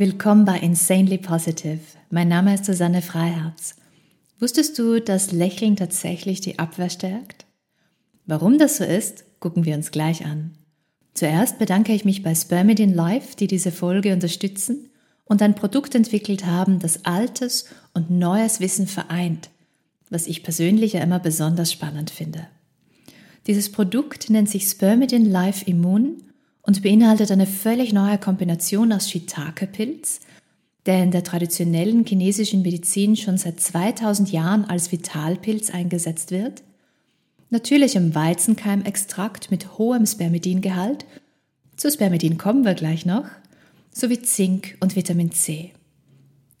Willkommen bei Insanely Positive. Mein Name ist Susanne Freiherz. Wusstest du, dass Lächeln tatsächlich die Abwehr stärkt? Warum das so ist, gucken wir uns gleich an. Zuerst bedanke ich mich bei Spermidin Life, die diese Folge unterstützen und ein Produkt entwickelt haben, das altes und neues Wissen vereint, was ich persönlich ja immer besonders spannend finde. Dieses Produkt nennt sich Spermidin Life Immun und beinhaltet eine völlig neue Kombination aus Shiitake-Pilz, der in der traditionellen chinesischen Medizin schon seit 2000 Jahren als Vitalpilz eingesetzt wird, natürlichem Weizenkeimextrakt mit hohem Spermidingehalt, zu Spermidin kommen wir gleich noch, sowie Zink und Vitamin C.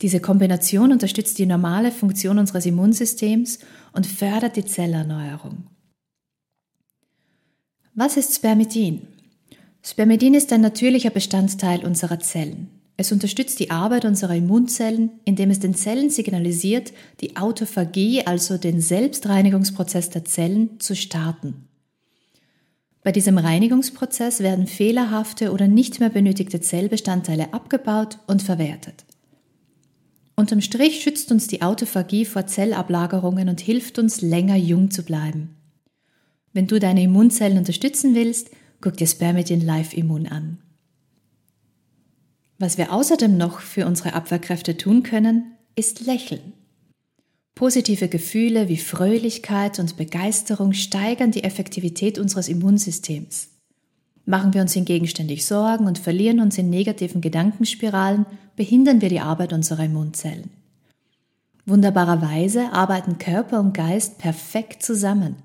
Diese Kombination unterstützt die normale Funktion unseres Immunsystems und fördert die Zellerneuerung. Was ist Spermidin? Spermidin ist ein natürlicher Bestandteil unserer Zellen. Es unterstützt die Arbeit unserer Immunzellen, indem es den Zellen signalisiert, die Autophagie, also den Selbstreinigungsprozess der Zellen, zu starten. Bei diesem Reinigungsprozess werden fehlerhafte oder nicht mehr benötigte Zellbestandteile abgebaut und verwertet. Unterm Strich schützt uns die Autophagie vor Zellablagerungen und hilft uns, länger jung zu bleiben. Wenn du deine Immunzellen unterstützen willst, Guck dir Spermidin Live Immun an. Was wir außerdem noch für unsere Abwehrkräfte tun können, ist lächeln. Positive Gefühle wie Fröhlichkeit und Begeisterung steigern die Effektivität unseres Immunsystems. Machen wir uns hingegen ständig Sorgen und verlieren uns in negativen Gedankenspiralen, behindern wir die Arbeit unserer Immunzellen. Wunderbarerweise arbeiten Körper und Geist perfekt zusammen.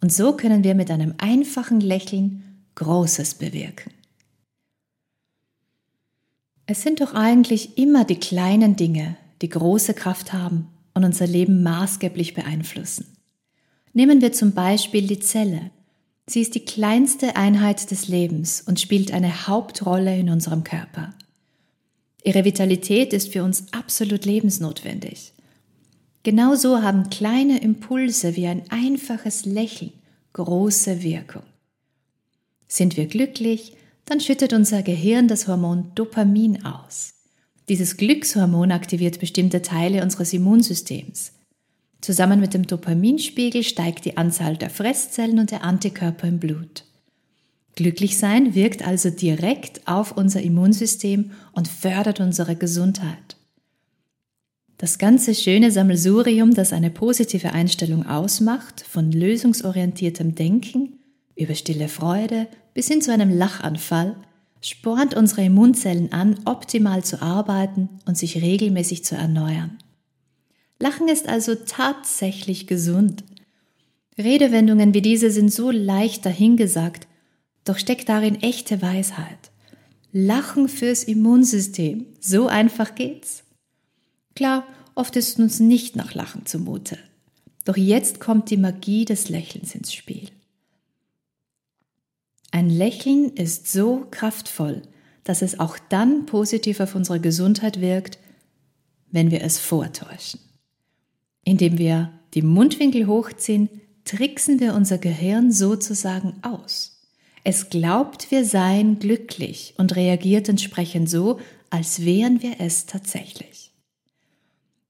Und so können wir mit einem einfachen Lächeln Großes bewirken. Es sind doch eigentlich immer die kleinen Dinge, die große Kraft haben und unser Leben maßgeblich beeinflussen. Nehmen wir zum Beispiel die Zelle. Sie ist die kleinste Einheit des Lebens und spielt eine Hauptrolle in unserem Körper. Ihre Vitalität ist für uns absolut lebensnotwendig. Genauso haben kleine Impulse wie ein einfaches Lächeln große Wirkung. Sind wir glücklich, dann schüttet unser Gehirn das Hormon Dopamin aus. Dieses Glückshormon aktiviert bestimmte Teile unseres Immunsystems. Zusammen mit dem Dopaminspiegel steigt die Anzahl der Fresszellen und der Antikörper im Blut. Glücklich sein wirkt also direkt auf unser Immunsystem und fördert unsere Gesundheit. Das ganze schöne Sammelsurium, das eine positive Einstellung ausmacht, von lösungsorientiertem Denken über stille Freude bis hin zu einem Lachanfall, spornt unsere Immunzellen an, optimal zu arbeiten und sich regelmäßig zu erneuern. Lachen ist also tatsächlich gesund. Redewendungen wie diese sind so leicht dahingesagt, doch steckt darin echte Weisheit. Lachen fürs Immunsystem, so einfach geht's. Klar, oft ist uns nicht nach Lachen zumute. Doch jetzt kommt die Magie des Lächelns ins Spiel. Ein Lächeln ist so kraftvoll, dass es auch dann positiv auf unsere Gesundheit wirkt, wenn wir es vortäuschen. Indem wir die Mundwinkel hochziehen, tricksen wir unser Gehirn sozusagen aus. Es glaubt, wir seien glücklich und reagiert entsprechend so, als wären wir es tatsächlich.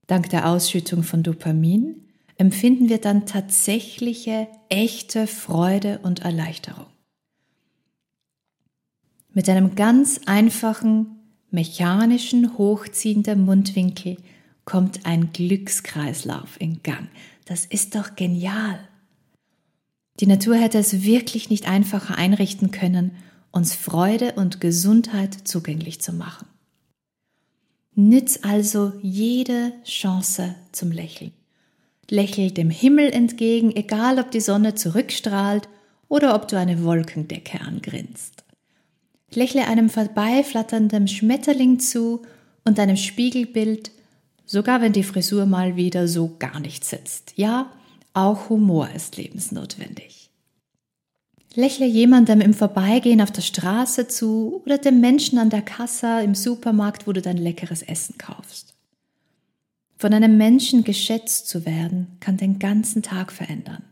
Dank der Ausschüttung von Dopamin empfinden wir dann tatsächliche, echte Freude und Erleichterung. Mit einem ganz einfachen, mechanischen Hochziehen der Mundwinkel kommt ein Glückskreislauf in Gang. Das ist doch genial. Die Natur hätte es wirklich nicht einfacher einrichten können, uns Freude und Gesundheit zugänglich zu machen. Nütz also jede Chance zum Lächeln. Lächel dem Himmel entgegen, egal ob die Sonne zurückstrahlt oder ob du eine Wolkendecke angrinst. Lächle einem vorbeiflatternden Schmetterling zu und einem Spiegelbild, sogar wenn die Frisur mal wieder so gar nicht sitzt. Ja, auch Humor ist lebensnotwendig. Lächle jemandem im Vorbeigehen auf der Straße zu oder dem Menschen an der Kasse im Supermarkt, wo du dein leckeres Essen kaufst. Von einem Menschen geschätzt zu werden, kann den ganzen Tag verändern.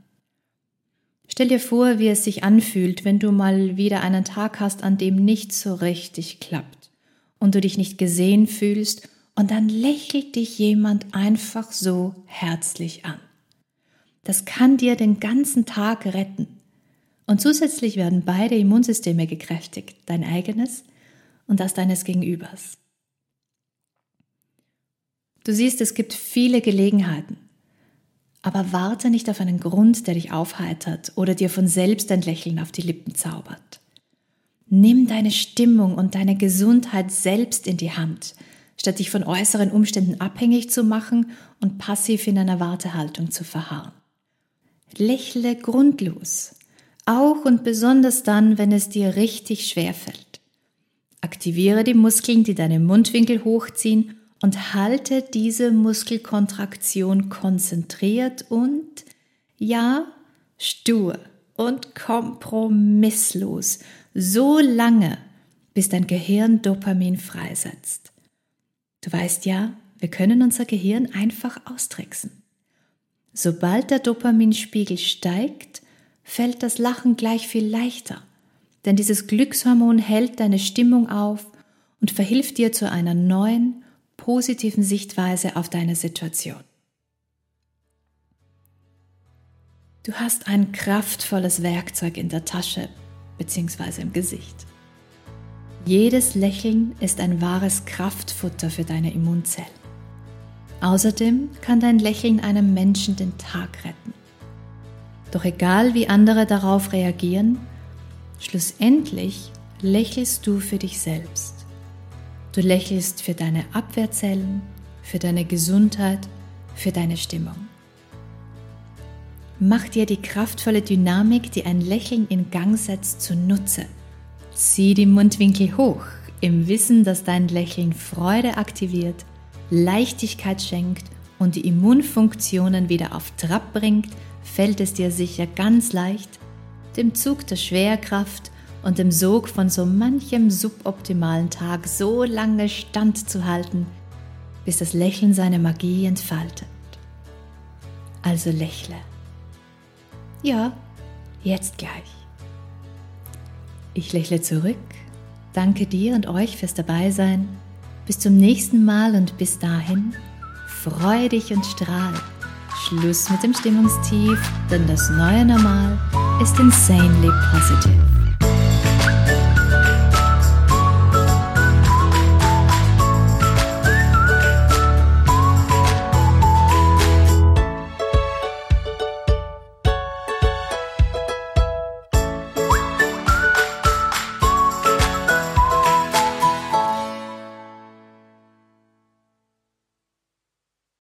Stell dir vor, wie es sich anfühlt, wenn du mal wieder einen Tag hast, an dem nichts so richtig klappt und du dich nicht gesehen fühlst und dann lächelt dich jemand einfach so herzlich an. Das kann dir den ganzen Tag retten. Und zusätzlich werden beide Immunsysteme gekräftigt, dein eigenes und das deines Gegenübers. Du siehst, es gibt viele Gelegenheiten, aber warte nicht auf einen Grund, der dich aufheitert oder dir von selbst ein Lächeln auf die Lippen zaubert. Nimm deine Stimmung und deine Gesundheit selbst in die Hand, statt dich von äußeren Umständen abhängig zu machen und passiv in einer Wartehaltung zu verharren. Lächle grundlos, auch und besonders dann, wenn es dir richtig schwer fällt. Aktiviere die Muskeln, die deine Mundwinkel hochziehen und halte diese Muskelkontraktion konzentriert und, ja, stur und kompromisslos, so lange, bis dein Gehirn Dopamin freisetzt. Du weißt ja, wir können unser Gehirn einfach austricksen. Sobald der Dopaminspiegel steigt, fällt das Lachen gleich viel leichter, denn dieses Glückshormon hält deine Stimmung auf und verhilft dir zu einer neuen, positiven Sichtweise auf deine Situation. Du hast ein kraftvolles Werkzeug in der Tasche bzw. im Gesicht. Jedes Lächeln ist ein wahres Kraftfutter für deine Immunzellen. Außerdem kann dein Lächeln einem Menschen den Tag retten. Doch egal wie andere darauf reagieren, schlussendlich lächelst du für dich selbst. Du lächelst für deine Abwehrzellen, für deine Gesundheit, für deine Stimmung. Mach dir die kraftvolle Dynamik, die ein Lächeln in Gang setzt, zunutze. Zieh die Mundwinkel hoch, im Wissen, dass dein Lächeln Freude aktiviert, Leichtigkeit schenkt und die Immunfunktionen wieder auf Trab bringt, fällt es dir sicher ganz leicht, dem Zug der Schwerkraft und dem Sog von so manchem suboptimalen Tag so lange standzuhalten, bis das Lächeln seine Magie entfaltet. Also lächle. Ja, jetzt gleich. Ich lächle zurück, danke dir und euch fürs Dabeisein. Bis zum nächsten Mal und bis dahin, freu dich und strahl. Schluss mit dem Stimmungstief, denn das neue Normal ist insanely positive.